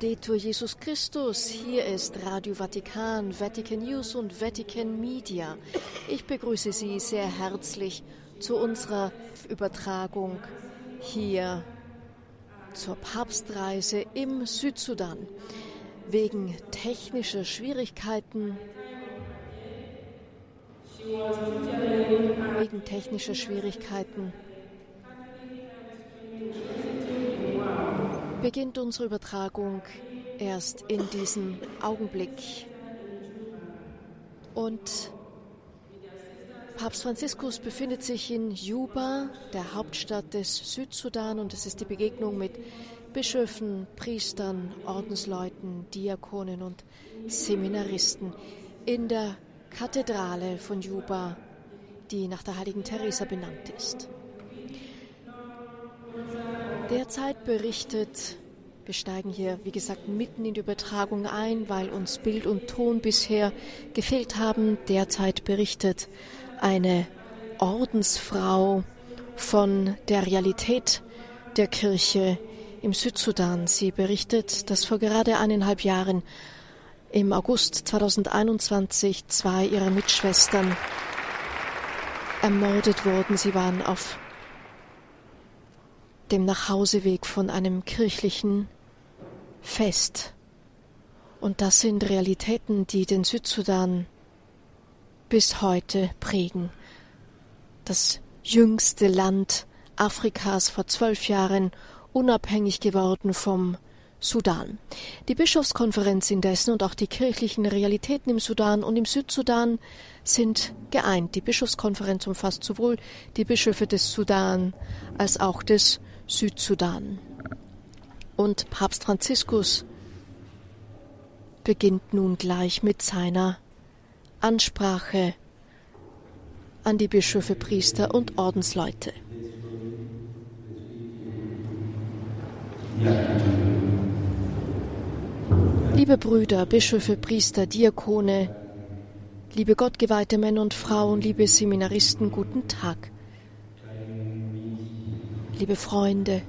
Laudetur Jesus Christus. Hier ist Radio Vatikan, Vatican News und Vatican Media. Ich begrüße Sie sehr herzlich zu unserer Übertragung hier zur Papstreise im Südsudan. Wegen technischer Schwierigkeiten wegen technischer Schwierigkeiten beginnt unsere Übertragung erst in diesem Augenblick. Und Papst Franziskus befindet sich in Juba, der Hauptstadt des Südsudan, und es ist die Begegnung mit Bischöfen, Priestern, Ordensleuten, Diakonen und Seminaristen in der Kathedrale von Juba, die nach der heiligen Teresa benannt ist. Derzeit berichtet, wir steigen hier, wie gesagt, mitten in die Übertragung ein, weil uns Bild und Ton bisher gefehlt haben. Derzeit berichtet eine Ordensfrau von der Realität der Kirche im Südsudan. Sie berichtet, dass vor gerade eineinhalb Jahren im August 2021 zwei ihrer Mitschwestern ermordet wurden. Sie waren auf dem Nachhauseweg von einem kirchlichen Fest. Und das sind Realitäten, die den Südsudan bis heute prägen. Das jüngste Land Afrikas vor zwölf Jahren unabhängig geworden vom Sudan. Die Bischofskonferenz indessen und auch die kirchlichen Realitäten im Sudan und im Südsudan sind geeint. Die Bischofskonferenz umfasst sowohl die Bischöfe des Sudan als auch des Südsudan. Und Papst Franziskus beginnt nun gleich mit seiner Ansprache an die Bischöfe, Priester und Ordensleute. Liebe Brüder, Bischöfe, Priester, Diakone, liebe gottgeweihte Männer und Frauen, liebe Seminaristen, guten Tag liebe Freunde.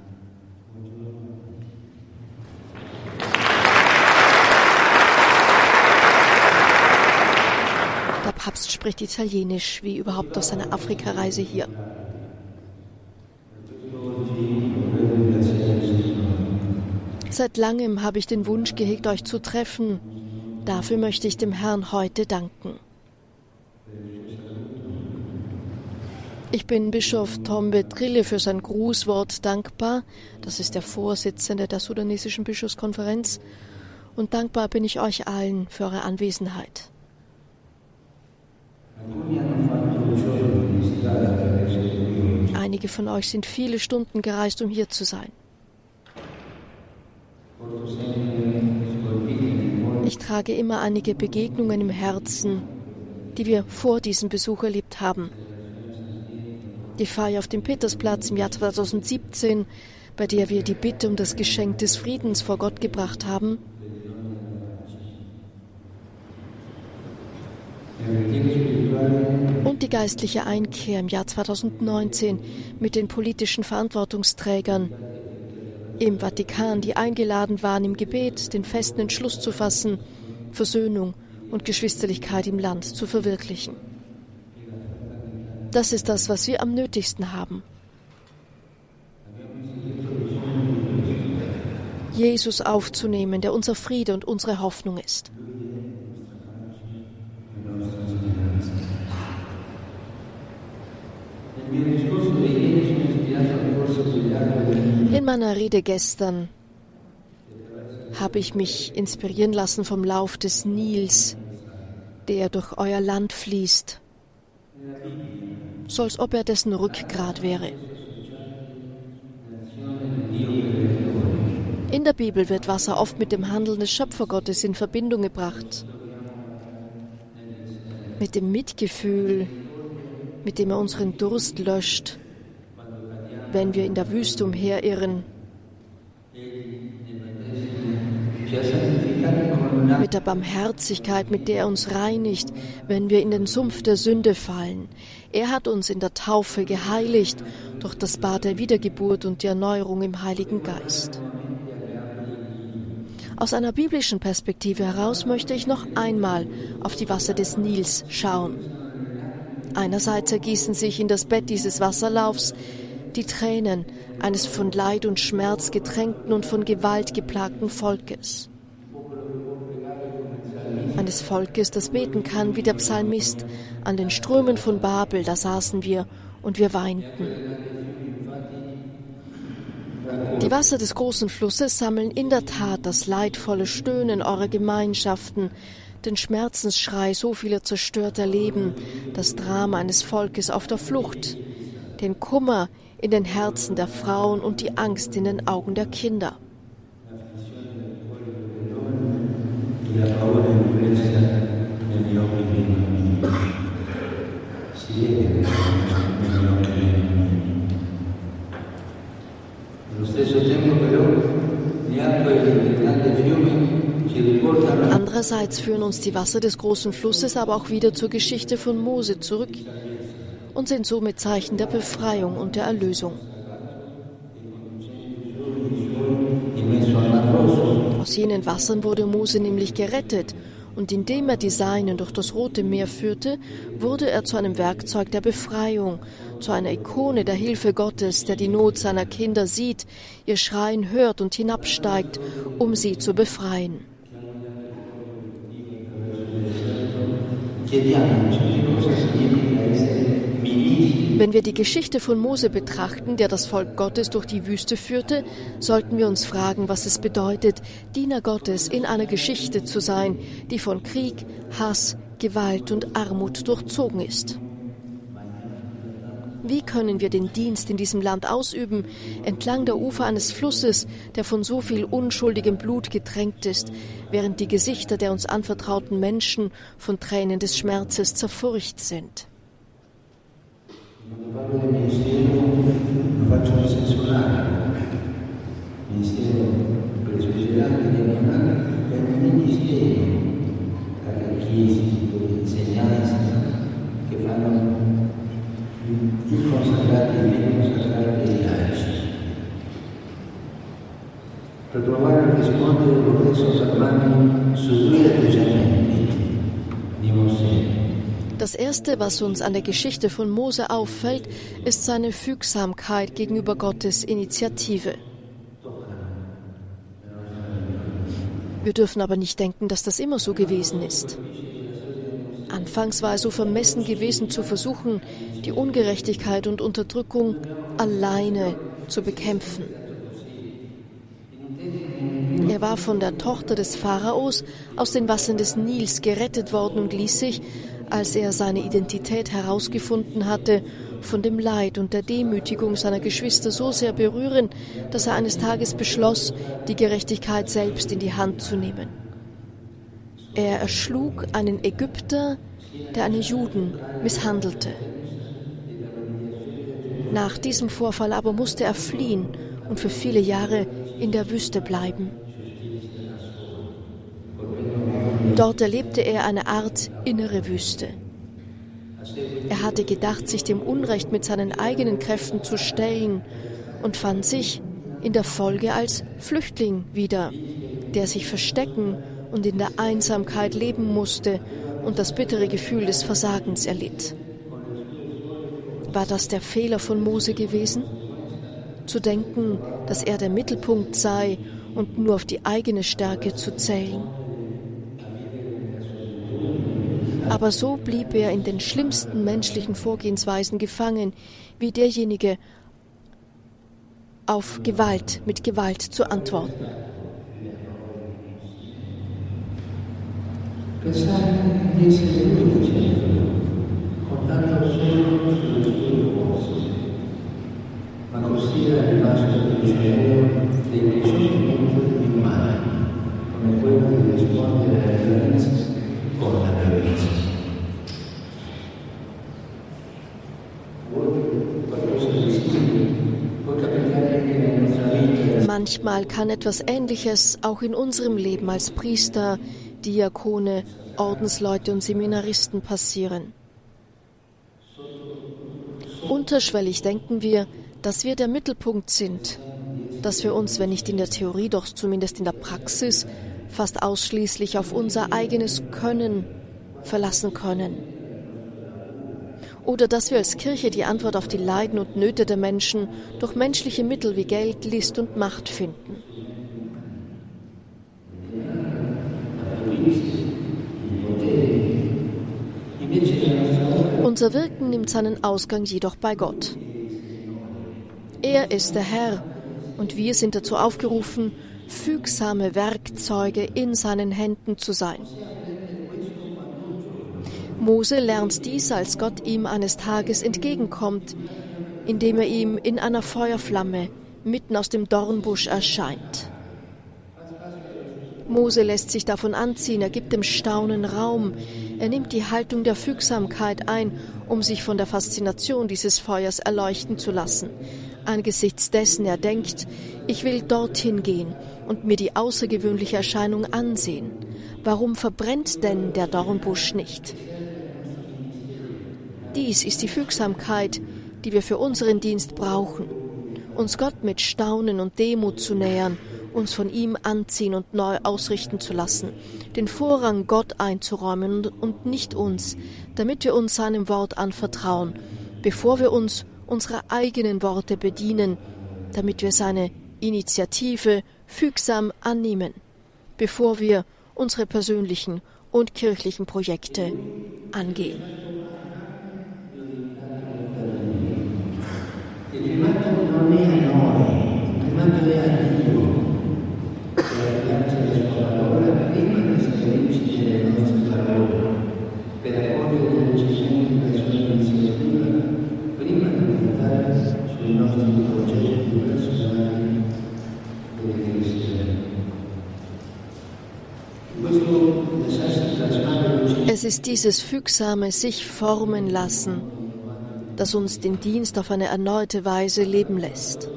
Der Papst spricht Italienisch, wie überhaupt aus seiner Afrikareise hier. Seit langem habe ich den Wunsch gehegt, euch zu treffen. Dafür möchte ich dem Herrn heute danken. Ich bin Bischof Tom Betrille für sein Grußwort dankbar. Das ist der Vorsitzende der sudanesischen Bischofskonferenz. Und dankbar bin ich euch allen für eure Anwesenheit. Einige von euch sind viele Stunden gereist, um hier zu sein. Ich trage immer einige Begegnungen im Herzen, die wir vor diesem Besuch erlebt haben die Feier auf dem Petersplatz im Jahr 2017, bei der wir die Bitte um das Geschenk des Friedens vor Gott gebracht haben. Und die geistliche Einkehr im Jahr 2019 mit den politischen Verantwortungsträgern im Vatikan, die eingeladen waren, im Gebet den festen Entschluss zu fassen, Versöhnung und Geschwisterlichkeit im Land zu verwirklichen. Das ist das, was wir am nötigsten haben. Jesus aufzunehmen, der unser Friede und unsere Hoffnung ist. In meiner Rede gestern habe ich mich inspirieren lassen vom Lauf des Nils, der durch euer Land fließt so als ob er dessen Rückgrat wäre. In der Bibel wird Wasser oft mit dem Handeln des Schöpfergottes in Verbindung gebracht, mit dem Mitgefühl, mit dem er unseren Durst löscht, wenn wir in der Wüste umherirren mit der Barmherzigkeit, mit der er uns reinigt, wenn wir in den Sumpf der Sünde fallen. Er hat uns in der Taufe geheiligt durch das Bad der Wiedergeburt und die Erneuerung im Heiligen Geist. Aus einer biblischen Perspektive heraus möchte ich noch einmal auf die Wasser des Nils schauen. Einerseits ergießen sich in das Bett dieses Wasserlaufs die Tränen eines von Leid und Schmerz getränkten und von Gewalt geplagten Volkes. Eines Volkes, das beten kann wie der Psalmist. An den Strömen von Babel, da saßen wir und wir weinten. Die Wasser des großen Flusses sammeln in der Tat das leidvolle Stöhnen eurer Gemeinschaften, den Schmerzensschrei so vieler zerstörter Leben, das Drama eines Volkes auf der Flucht, den Kummer in den Herzen der Frauen und die Angst in den Augen der Kinder. Andererseits führen uns die Wasser des großen Flusses aber auch wieder zur Geschichte von Mose zurück und sind somit Zeichen der Befreiung und der Erlösung. Aus jenen Wassern wurde Mose nämlich gerettet, und indem er die Seinen durch das Rote Meer führte, wurde er zu einem Werkzeug der Befreiung, zu einer Ikone der Hilfe Gottes, der die Not seiner Kinder sieht, ihr Schreien hört und hinabsteigt, um sie zu befreien. Wenn wir die Geschichte von Mose betrachten, der das Volk Gottes durch die Wüste führte, sollten wir uns fragen, was es bedeutet, Diener Gottes in einer Geschichte zu sein, die von Krieg, Hass, Gewalt und Armut durchzogen ist. Wie können wir den Dienst in diesem Land ausüben, entlang der Ufer eines Flusses, der von so viel unschuldigem Blut getränkt ist, während die Gesichter der uns anvertrauten Menschen von Tränen des Schmerzes zerfurcht sind? Quando parlo di pensiero lo faccio in senso largo, pensiero preso in generale dell'animale è un ministero, catechesi, insegnanze che fanno i consacrati e i consacrati laici per provare a rispondere al professor Salvani su due atteggiamenti Das Erste, was uns an der Geschichte von Mose auffällt, ist seine Fügsamkeit gegenüber Gottes Initiative. Wir dürfen aber nicht denken, dass das immer so gewesen ist. Anfangs war er so vermessen gewesen zu versuchen, die Ungerechtigkeit und Unterdrückung alleine zu bekämpfen. Er war von der Tochter des Pharaos aus den Wassern des Nils gerettet worden und ließ sich, als er seine Identität herausgefunden hatte, von dem Leid und der Demütigung seiner Geschwister so sehr berühren, dass er eines Tages beschloss, die Gerechtigkeit selbst in die Hand zu nehmen. Er erschlug einen Ägypter, der einen Juden misshandelte. Nach diesem Vorfall aber musste er fliehen und für viele Jahre in der Wüste bleiben. Dort erlebte er eine Art innere Wüste. Er hatte gedacht, sich dem Unrecht mit seinen eigenen Kräften zu stellen und fand sich in der Folge als Flüchtling wieder, der sich verstecken und in der Einsamkeit leben musste und das bittere Gefühl des Versagens erlitt. War das der Fehler von Mose gewesen? Zu denken, dass er der Mittelpunkt sei und nur auf die eigene Stärke zu zählen? Aber so blieb er in den schlimmsten menschlichen Vorgehensweisen gefangen, wie derjenige auf Gewalt mit Gewalt zu antworten. Con la violenza. Manchmal kann etwas Ähnliches auch in unserem Leben als Priester, Diakone, Ordensleute und Seminaristen passieren. Unterschwellig denken wir, dass wir der Mittelpunkt sind, dass wir uns, wenn nicht in der Theorie, doch zumindest in der Praxis, fast ausschließlich auf unser eigenes Können verlassen können. Oder dass wir als Kirche die Antwort auf die Leiden und Nöte der Menschen durch menschliche Mittel wie Geld, List und Macht finden. Unser Wirken nimmt seinen Ausgang jedoch bei Gott. Er ist der Herr und wir sind dazu aufgerufen, fügsame Werkzeuge in seinen Händen zu sein. Mose lernt dies, als Gott ihm eines Tages entgegenkommt, indem er ihm in einer Feuerflamme mitten aus dem Dornbusch erscheint. Mose lässt sich davon anziehen, er gibt dem Staunen Raum, er nimmt die Haltung der Fügsamkeit ein, um sich von der Faszination dieses Feuers erleuchten zu lassen. Angesichts dessen er denkt, ich will dorthin gehen und mir die außergewöhnliche Erscheinung ansehen. Warum verbrennt denn der Dornbusch nicht? Dies ist die Fügsamkeit, die wir für unseren Dienst brauchen, uns Gott mit Staunen und Demut zu nähern uns von ihm anziehen und neu ausrichten zu lassen, den Vorrang Gott einzuräumen und nicht uns, damit wir uns seinem Wort anvertrauen, bevor wir uns unserer eigenen Worte bedienen, damit wir seine Initiative fügsam annehmen, bevor wir unsere persönlichen und kirchlichen Projekte angehen. Il primato non è a noi, il primato è a Dio. Es ist dieses fügsame sich formen lassen, das uns den Dienst auf eine erneute Weise leben lässt.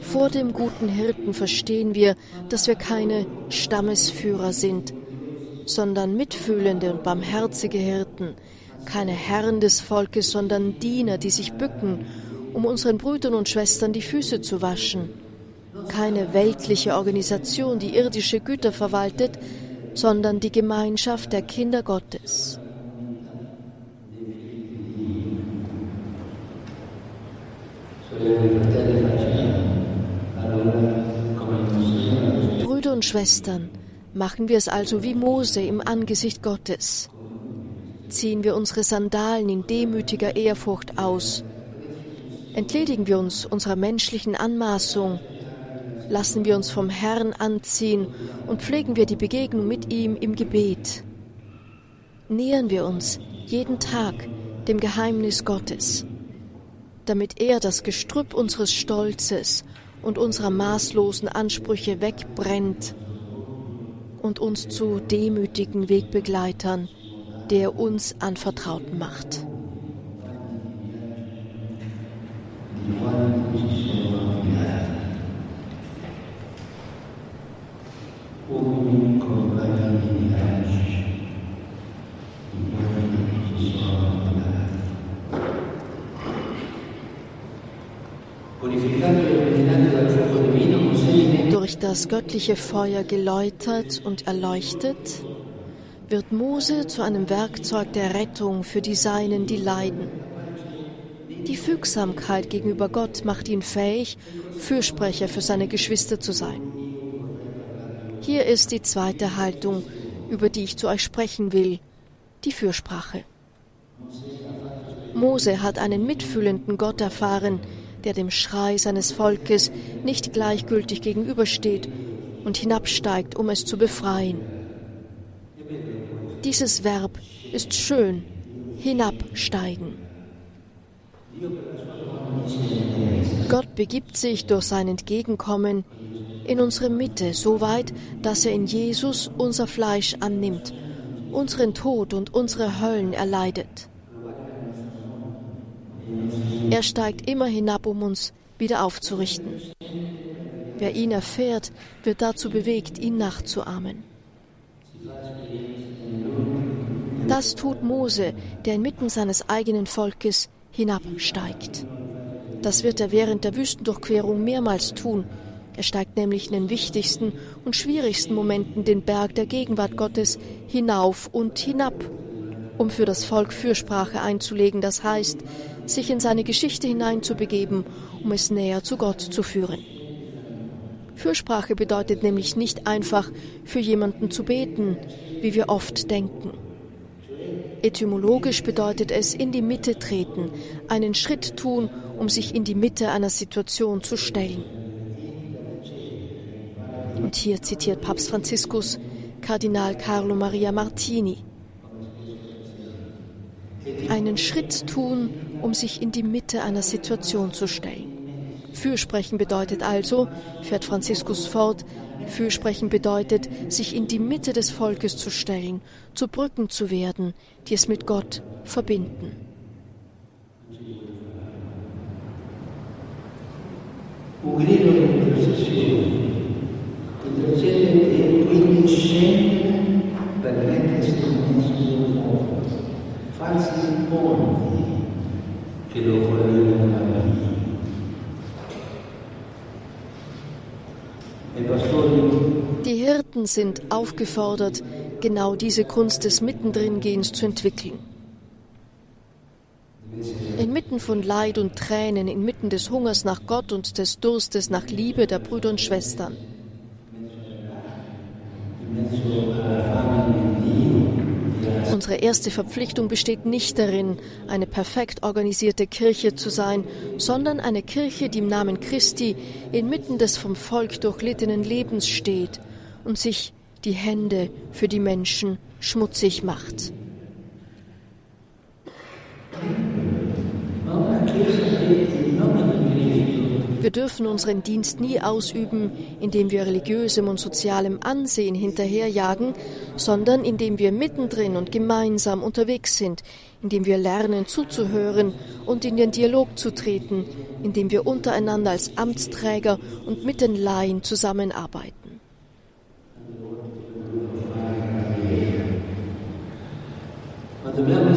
Vor dem guten Hirten verstehen wir, dass wir keine Stammesführer sind, sondern mitfühlende und barmherzige Hirten, keine Herren des Volkes, sondern Diener, die sich bücken, um unseren Brüdern und Schwestern die Füße zu waschen, keine weltliche Organisation, die irdische Güter verwaltet, sondern die Gemeinschaft der Kinder Gottes. Brüder und Schwestern, machen wir es also wie Mose im Angesicht Gottes. Ziehen wir unsere Sandalen in demütiger Ehrfurcht aus. Entledigen wir uns unserer menschlichen Anmaßung. Lassen wir uns vom Herrn anziehen und pflegen wir die Begegnung mit ihm im Gebet. Nähern wir uns jeden Tag dem Geheimnis Gottes, damit er das Gestrüpp unseres Stolzes und unserer maßlosen Ansprüche wegbrennt und uns zu demütigen Wegbegleitern, der uns anvertraut macht. Durch das göttliche Feuer geläutert und erleuchtet, wird Mose zu einem Werkzeug der Rettung für die Seinen, die leiden. Die Fügsamkeit gegenüber Gott macht ihn fähig, Fürsprecher für seine Geschwister zu sein. Hier ist die zweite Haltung, über die ich zu euch sprechen will, die Fürsprache. Mose hat einen mitfühlenden Gott erfahren, der dem Schrei seines Volkes nicht gleichgültig gegenübersteht und hinabsteigt, um es zu befreien. Dieses Verb ist schön, hinabsteigen. Gott begibt sich durch sein Entgegenkommen in unsere Mitte so weit, dass er in Jesus unser Fleisch annimmt, unseren Tod und unsere Höllen erleidet. Er steigt immer hinab, um uns wieder aufzurichten. Wer ihn erfährt, wird dazu bewegt, ihn nachzuahmen. Das tut Mose, der inmitten seines eigenen Volkes hinabsteigt. Das wird er während der Wüstendurchquerung mehrmals tun, Er steigt nämlich in den wichtigsten und schwierigsten Momenten den Berg der Gegenwart Gottes hinauf und hinab, um für das Volk Fürsprache einzulegen, das heißt, sich in seine Geschichte hineinzubegeben, um es näher zu Gott zu führen. Fürsprache bedeutet nämlich nicht einfach für jemanden zu beten, wie wir oft denken. Etymologisch bedeutet es in die Mitte treten, einen Schritt tun, um sich in die Mitte einer Situation zu stellen. Und hier zitiert Papst Franziskus Kardinal Carlo Maria Martini. Einen Schritt tun, um sich in die Mitte einer Situation zu stellen. Fürsprechen bedeutet also, fährt Franziskus fort, Fürsprechen bedeutet, sich in die Mitte des Volkes zu stellen, zu Brücken zu werden, die es mit Gott verbinden. Un Die Hirten sind aufgefordert, genau diese Kunst des Mittendringehens zu entwickeln. Inmitten von Leid und Tränen, inmitten des Hungers nach Gott und des Durstes nach Liebe der Brüder und Schwestern. Unsere erste Verpflichtung besteht nicht darin, eine perfekt organisierte Kirche zu sein, sondern eine Kirche, die im Namen Christi inmitten des vom Volk durchlittenen Lebens steht und sich die Hände für die Menschen schmutzig macht. Wir dürfen unseren Dienst nie ausüben, indem wir religiösem und sozialem Ansehen hinterherjagen, sondern indem wir mittendrin und gemeinsam unterwegs sind, indem wir lernen zuzuhören und in den Dialog zu treten, indem wir untereinander als Amtsträger und mit den Laien zusammenarbeiten. dobbiamo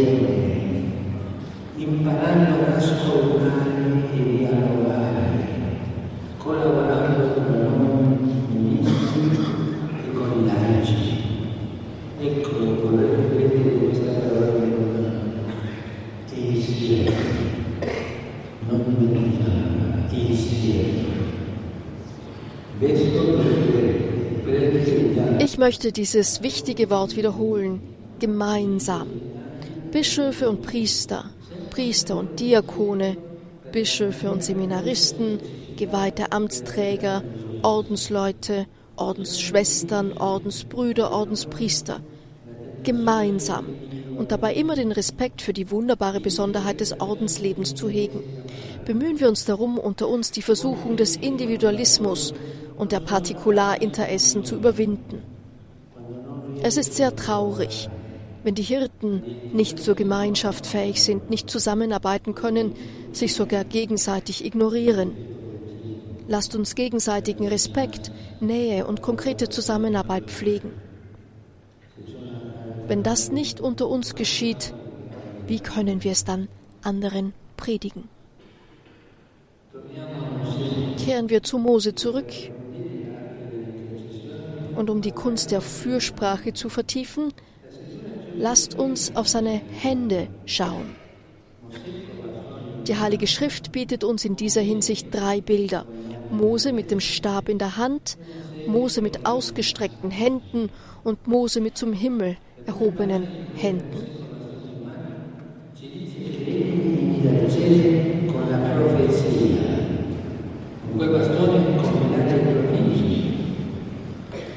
il insieme, imparando ad ascoltare e dialogare, collaborando con noi ministri e con i laici. Ecco, vorrei ripetere questa parola insieme, non dimentichiamo, insieme. Ich möchte dieses wichtige Wort wiederholen gemeinsam. Bischöfe und Priester, Priester und Diakone, Bischöfe und Seminaristen, geweihte Amtsträger, Ordensleute, Ordensschwestern, Ordensbrüder, Ordenspriester. Gemeinsam und dabei immer den Respekt für die wunderbare Besonderheit des Ordenslebens zu hegen. Bemühen wir uns darum, unter uns die Versuchung des Individualismus und der Partikularinteressen zu überwinden. Es ist sehr traurig, wenn die Hirten nicht zur Gemeinschaft fähig sind, nicht zusammenarbeiten können, sich sogar gegenseitig ignorieren. Lasst uns gegenseitigen Respekt, Nähe und konkrete Zusammenarbeit pflegen. Wenn das nicht unter uns geschieht, wie können wir es dann anderen predigen? Kehren wir zu Mose zurück. Und um die Kunst der Fürsprache zu vertiefen, lasst uns auf seine Hände schauen. Die Heilige Schrift bietet uns in dieser Hinsicht drei Bilder. Mose mit dem Stab in der Hand, Mose mit ausgestreckten Händen und Mose mit zum Himmel erhobenen Händen.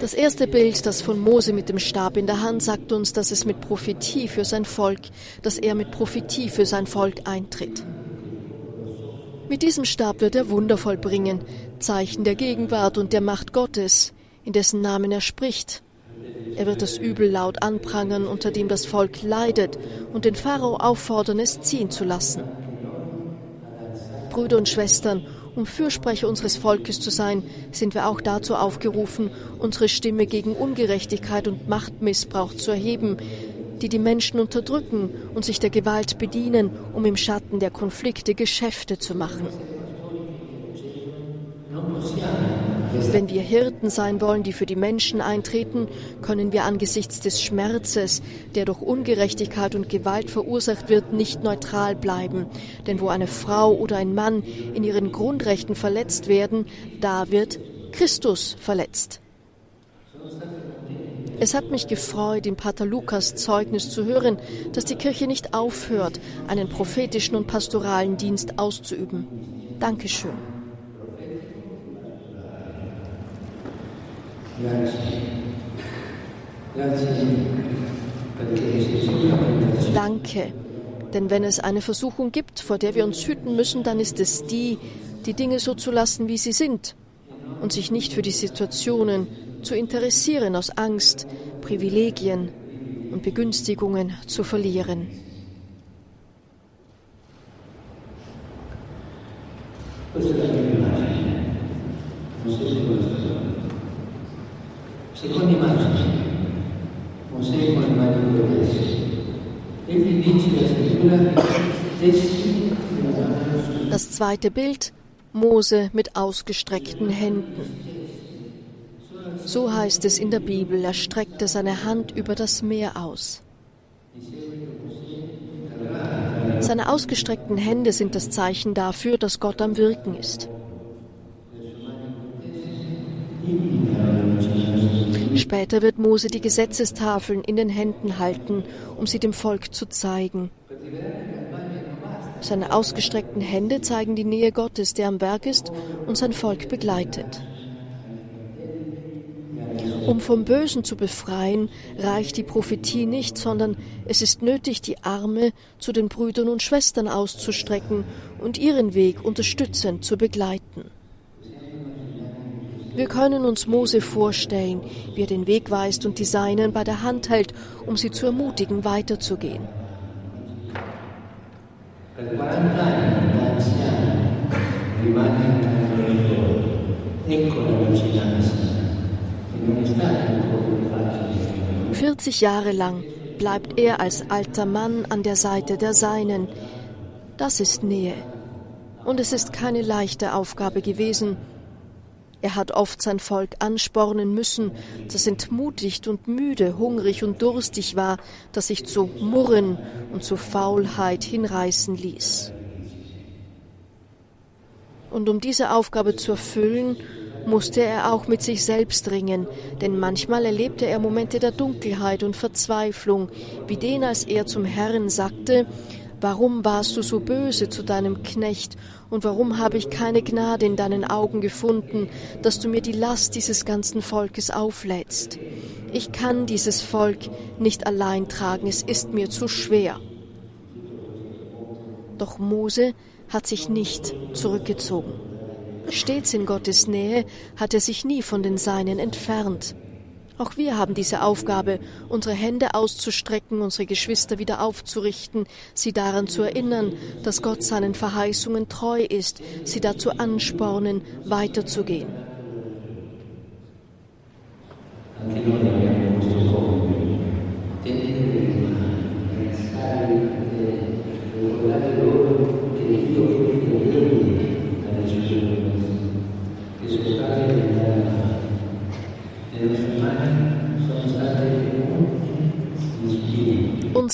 Das erste Bild, das von Mose mit dem Stab in der Hand, sagt uns, dass es mit Prophetie für sein Volk, dass er mit Prophetie für sein Volk eintritt. Mit diesem Stab wird er Wunder vollbringen, Zeichen der Gegenwart und der Macht Gottes, in dessen Namen er spricht. Er wird das Übel laut anprangern, unter dem das Volk leidet, und den Pharao auffordern, es ziehen zu lassen. Brüder und Schwestern, um Fürsprecher unseres Volkes zu sein, sind wir auch dazu aufgerufen, unsere Stimme gegen Ungerechtigkeit und Machtmissbrauch zu erheben, die die Menschen unterdrücken und sich der Gewalt bedienen, um im Schatten der Konflikte Geschäfte zu machen. Wenn wir Hirten sein wollen, die für die Menschen eintreten, können wir angesichts des Schmerzes, der durch Ungerechtigkeit und Gewalt verursacht wird, nicht neutral bleiben. Denn wo eine Frau oder ein Mann in ihren Grundrechten verletzt werden, da wird Christus verletzt. Es hat mich gefreut, in Pater Lukas Zeugnis zu hören, dass die Kirche nicht aufhört, einen prophetischen und pastoralen Dienst auszuüben. Dankeschön. Danke. Denn wenn es eine Versuchung gibt, vor der wir uns hüten müssen, dann ist es die, die Dinge so zu lassen, wie sie sind und sich nicht für die Situationen zu interessieren aus Angst, Privilegien und Begünstigungen zu verlieren. Questa è la mia immagine, non so se questo Seconda immagine, Mosè con le mani protese. Egli dice la scrittura stessi Das zweite Bild, Mose mit ausgestreckten Händen. So heißt es in der Bibel, er streckte seine Hand über das Meer aus. Seine ausgestreckten Hände sind das Zeichen dafür, dass Gott am Wirken ist. Später wird Mose die Gesetzestafeln in den Händen halten, um sie dem Volk zu zeigen. Seine ausgestreckten Hände zeigen die Nähe Gottes, der am Werk ist und sein Volk begleitet. Um vom Bösen zu befreien, reicht die Prophetie nicht, sondern es ist nötig, die Arme zu den Brüdern und Schwestern auszustrecken und ihren Weg unterstützend zu begleiten. Wir können uns Mose vorstellen, wie er den Weg weist und die Seinen bei der Hand hält, um sie zu ermutigen, weiterzugehen. Vierzig Jahre lang bleibt er als alter Mann an der Seite der Seinen. Das ist Nähe. Und es ist keine leichte Aufgabe gewesen, er hat oft sein Volk anspornen müssen, das entmutigt und müde, hungrig und durstig war, das sich zu Murren und zu Faulheit hinreißen ließ. Und um diese Aufgabe zu erfüllen, musste er auch mit sich selbst ringen, denn manchmal erlebte er Momente der Dunkelheit und Verzweiflung, wie den, als er zum Herrn sagte, Warum warst du so böse zu deinem Knecht und warum habe ich keine Gnade in deinen Augen gefunden, dass du mir die Last dieses ganzen Volkes auflädst? Ich kann dieses Volk nicht allein tragen, es ist mir zu schwer. Doch Mose hat sich nicht zurückgezogen. Stets in Gottes Nähe hat er sich nie von den Seinen entfernt. Auch wir haben diese Aufgabe, unsere Hände auszustrecken, unsere Geschwister wieder aufzurichten, sie daran zu erinnern, dass Gott seinen Verheißungen treu ist, sie dazu anspornen, weiterzugehen.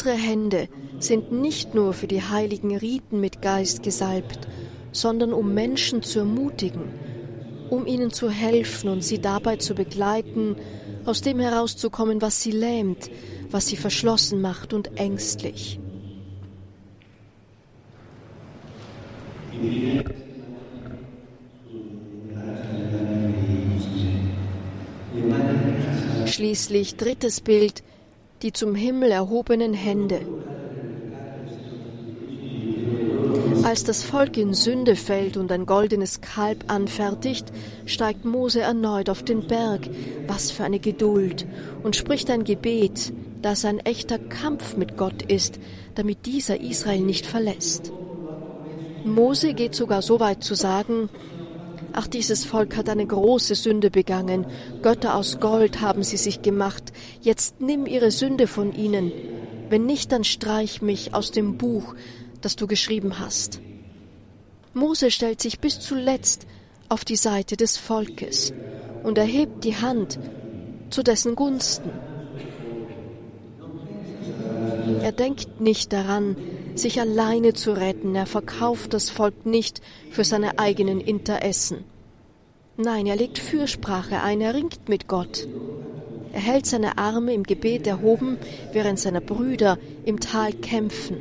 Unsere Hände sind nicht nur für die heiligen Riten mit Geist gesalbt, sondern um Menschen zu ermutigen, um ihnen zu helfen und sie dabei zu begleiten, aus dem herauszukommen, was sie lähmt, was sie verschlossen macht und ängstlich. Schließlich drittes Bild, die zum Himmel erhobenen Hände. Als das Volk in Sünde fällt und ein goldenes Kalb anfertigt, steigt Mose erneut auf den Berg, was für eine Geduld, und spricht ein Gebet, das ein echter Kampf mit Gott ist, damit dieser Israel nicht verlässt. Mose geht sogar so weit zu sagen, Ach, dieses Volk hat eine große Sünde begangen. Götter aus Gold haben sie sich gemacht. Jetzt nimm ihre Sünde von ihnen. Wenn nicht, dann streich mich aus dem Buch, das du geschrieben hast. Mose stellt sich bis zuletzt auf die Seite des Volkes und erhebt die Hand zu dessen Gunsten. Er denkt nicht daran, sich alleine zu retten, er verkauft das Volk nicht für seine eigenen Interessen. Nein, er legt Fürsprache ein, er ringt mit Gott. Er hält seine Arme im Gebet erhoben, während seine Brüder im Tal kämpfen.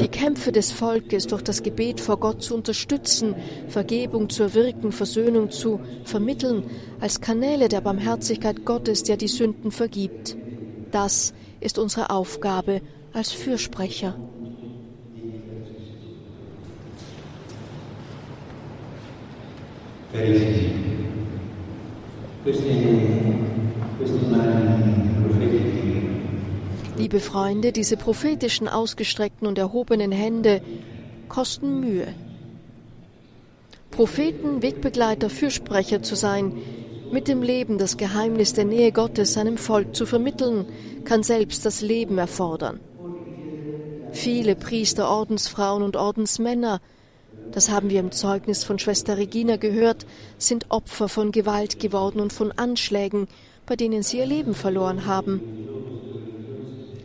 Die Kämpfe des Volkes durch das Gebet vor Gott zu unterstützen, Vergebung zu erwirken, Versöhnung zu vermitteln, als Kanäle der Barmherzigkeit Gottes, der die Sünden vergibt. Das ist unsere Aufgabe als Fürsprecher. Liebe Freunde, diese prophetischen ausgestreckten und erhobenen Hände kosten Mühe. Propheten, Wegbegleiter, Fürsprecher zu sein, mit dem Leben das Geheimnis der Nähe Gottes seinem Volk zu vermitteln, kann selbst das Leben erfordern. Viele Priester, Ordensfrauen und Ordensmänner, das haben wir im Zeugnis von Schwester Regina gehört, sind Opfer von Gewalt geworden und von Anschlägen, bei denen sie ihr Leben verloren haben.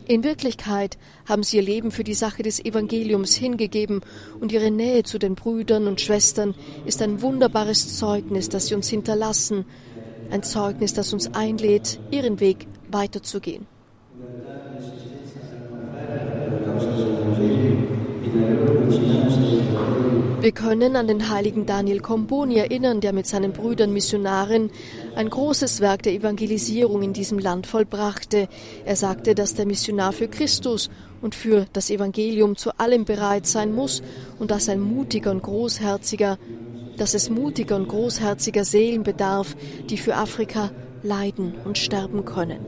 In Wirklichkeit haben sie ihr Leben für die Sache des Evangeliums hingegeben und ihre Nähe zu den Brüdern und Schwestern ist ein wunderbares Zeugnis, das sie uns hinterlassen, ein Zeugnis, das uns einlädt, ihren Weg weiterzugehen. Wir können an den heiligen Daniel Comboni erinnern, der mit seinen Brüdern Missionaren ein großes Werk der Evangelisierung in diesem Land vollbrachte. Er sagte, dass der Missionar für Christus und für das Evangelium zu allem bereit sein muss und dass ein mutiger und großherziger, dass es mutiger und großherziger Seelen bedarf, die für Afrika leiden und sterben können.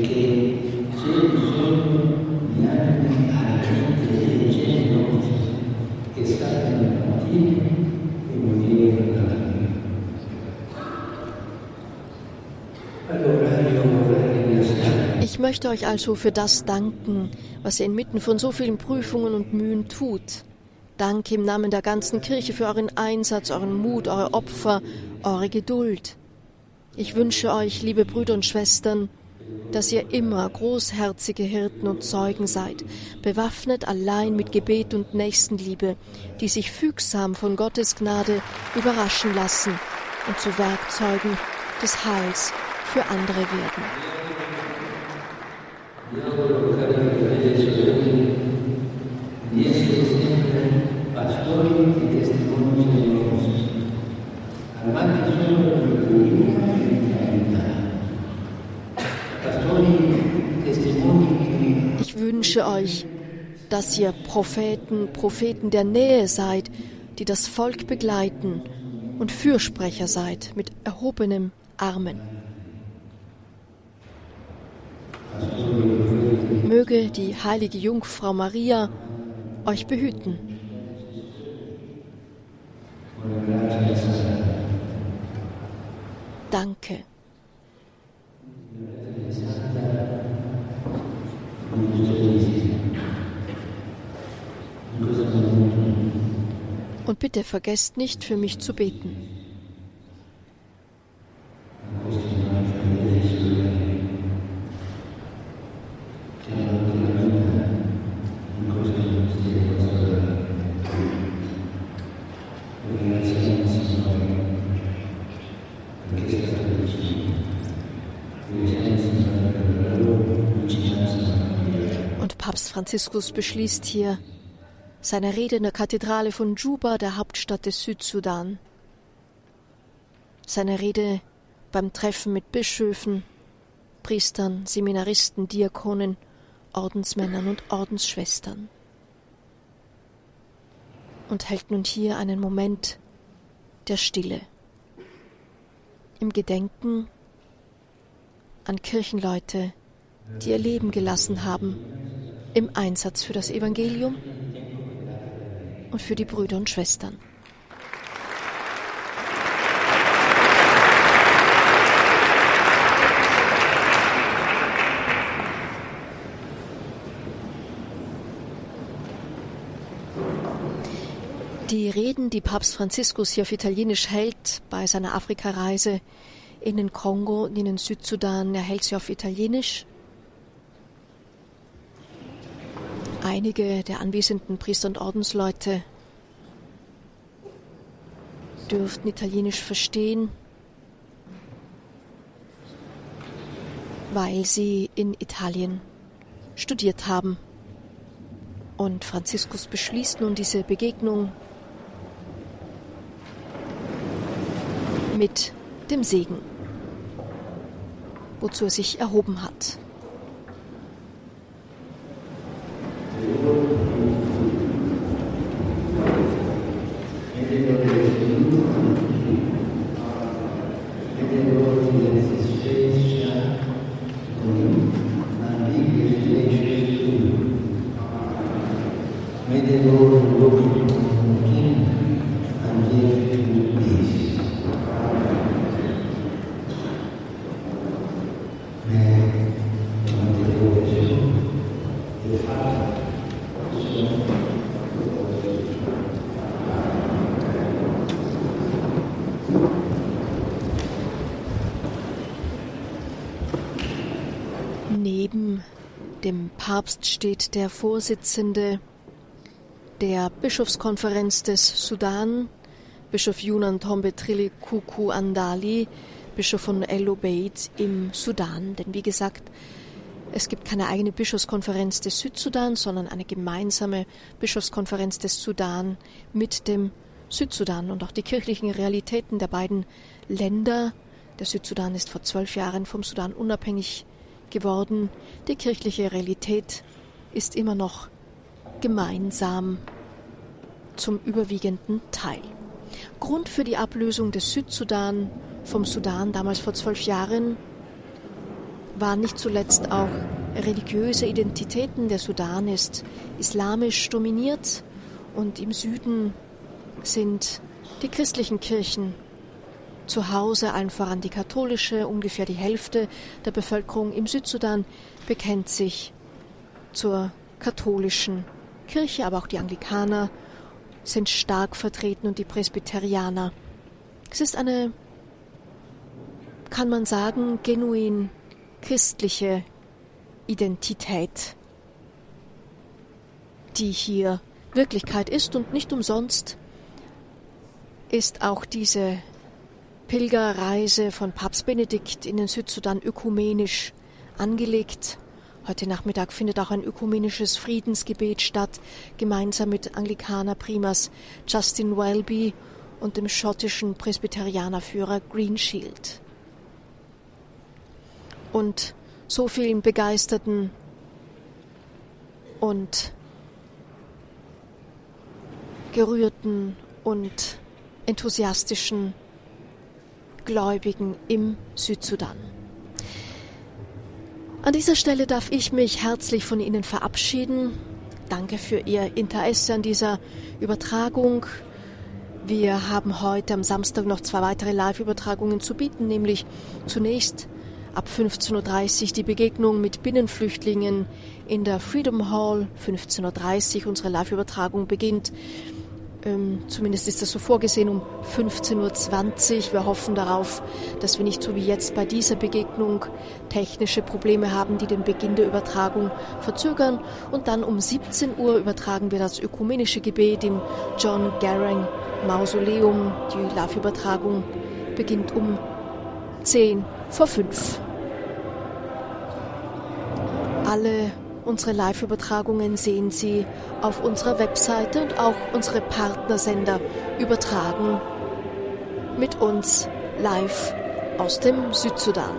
Ich möchte euch also für das danken, was ihr inmitten von so vielen Prüfungen und Mühen tut. Danke im Namen der ganzen Kirche für euren Einsatz, euren Mut, eure Opfer, eure Geduld. Ich wünsche euch, liebe Brüder und Schwestern, dass ihr immer großherzige Hirten und Zeugen seid, bewaffnet allein mit Gebet und Nächstenliebe, die sich fügsam von Gottes Gnade überraschen lassen und zu Werkzeugen des Heils für andere werden. Ich wünsche euch, dass ihr Propheten, Propheten der Nähe seid, die das Volk begleiten und Fürsprecher seid mit erhobenem Armen. Möge die heilige Jungfrau Maria euch behüten. Danke. Und bitte vergesst nicht, für mich zu beten. Franziskus beschließt hier seine Rede in der Kathedrale von Juba, der Hauptstadt des Südsudan. Seine Rede beim Treffen mit Bischöfen, Priestern, Seminaristen, Diakonen, Ordensmännern und Ordensschwestern. Und hält nun hier einen Moment der Stille. Im Gedenken an Kirchenleute, die ihr Leben gelassen haben im Einsatz für das Evangelium und für die Brüder und Schwestern. Die Reden, die Papst Franziskus hier auf Italienisch hält bei seiner Afrikareise in den Kongo und in den Südsudan, er hält sie auf Italienisch. Einige der anwesenden Priester und Ordensleute dürften Italienisch verstehen, weil sie in Italien studiert haben. Und Franziskus beschließt nun diese Begegnung mit dem Segen, wozu er sich erhoben hat. Papst steht der Vorsitzende der Bischofskonferenz des Sudan, Bischof Yunan Tombe Trili Kuku Andali, Bischof von El Obeid im Sudan. Denn wie gesagt, es gibt keine eigene Bischofskonferenz des Südsudan, sondern eine gemeinsame Bischofskonferenz des Sudan mit dem Südsudan und auch die kirchlichen Realitäten der beiden Länder. Der Südsudan ist vor zwölf Jahren vom Sudan unabhängig geworden. Die kirchliche Realität ist immer noch gemeinsam zum überwiegenden Teil. Grund für die Ablösung des Südsudan vom Sudan damals vor zwölf Jahren waren nicht zuletzt auch religiöse Identitäten. Der Sudan ist islamisch dominiert und im Süden sind die christlichen Kirchen zu Hause, allen voran die katholische, ungefähr die Hälfte der Bevölkerung im Südsudan bekennt sich zur katholischen Kirche, aber auch die Anglikaner sind stark vertreten und die Presbyterianer. Es ist eine, kann man sagen, genuin christliche Identität, die hier Wirklichkeit ist und nicht umsonst ist auch diese Pilgerreise von Papst Benedikt in den Südsudan ökumenisch angelegt. Heute Nachmittag findet auch ein ökumenisches Friedensgebet statt, gemeinsam mit Anglikaner Primas Justin Welby und dem schottischen Presbyterianerführer Greenshield. Und so vielen begeisterten und gerührten und enthusiastischen Gläubigen im Südsudan. An dieser Stelle darf ich mich herzlich von Ihnen verabschieden. Danke für Ihr Interesse an dieser Übertragung. Wir haben heute am Samstag noch zwei weitere Live-Übertragungen zu bieten, nämlich zunächst ab 15.30 Uhr die Begegnung mit Binnenflüchtlingen in der Freedom Hall. 15.30 Uhr unsere Live-Übertragung beginnt ähm, zumindest ist das so vorgesehen, um 15.20 Uhr. Wir hoffen darauf, dass wir nicht so wie jetzt bei dieser Begegnung technische Probleme haben, die den Beginn der Übertragung verzögern. Und dann um 17 Uhr übertragen wir das ökumenische Gebet im John Garang Mausoleum. Die Live-Übertragung beginnt um 10 vor 5. Alle Unsere Live-Übertragungen sehen Sie auf unserer Webseite und auch unsere Partnersender übertragen mit uns live aus dem Südsudan.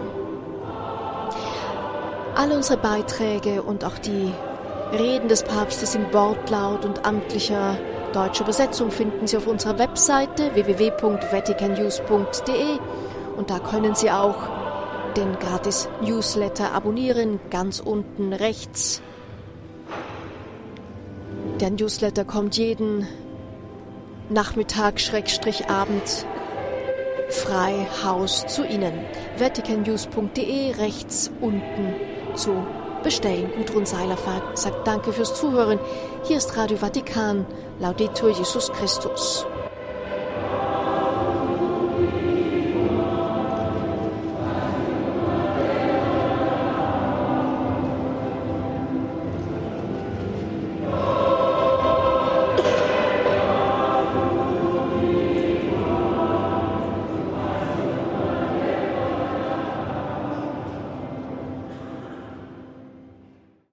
Alle unsere Beiträge und auch die Reden des Papstes in Wortlaut und amtlicher deutscher Übersetzung finden Sie auf unserer Webseite www.vaticannews.de und da können Sie auch den gratis Newsletter abonnieren, ganz unten rechts. Der Newsletter kommt jeden Nachmittag, Schrägstrich Abend, frei Haus zu Ihnen. vaticannews.de rechts unten zu bestellen. Gudrun Seiler sagt Danke fürs Zuhören. Hier ist Radio Vatikan. Laudetur Jesus Christus.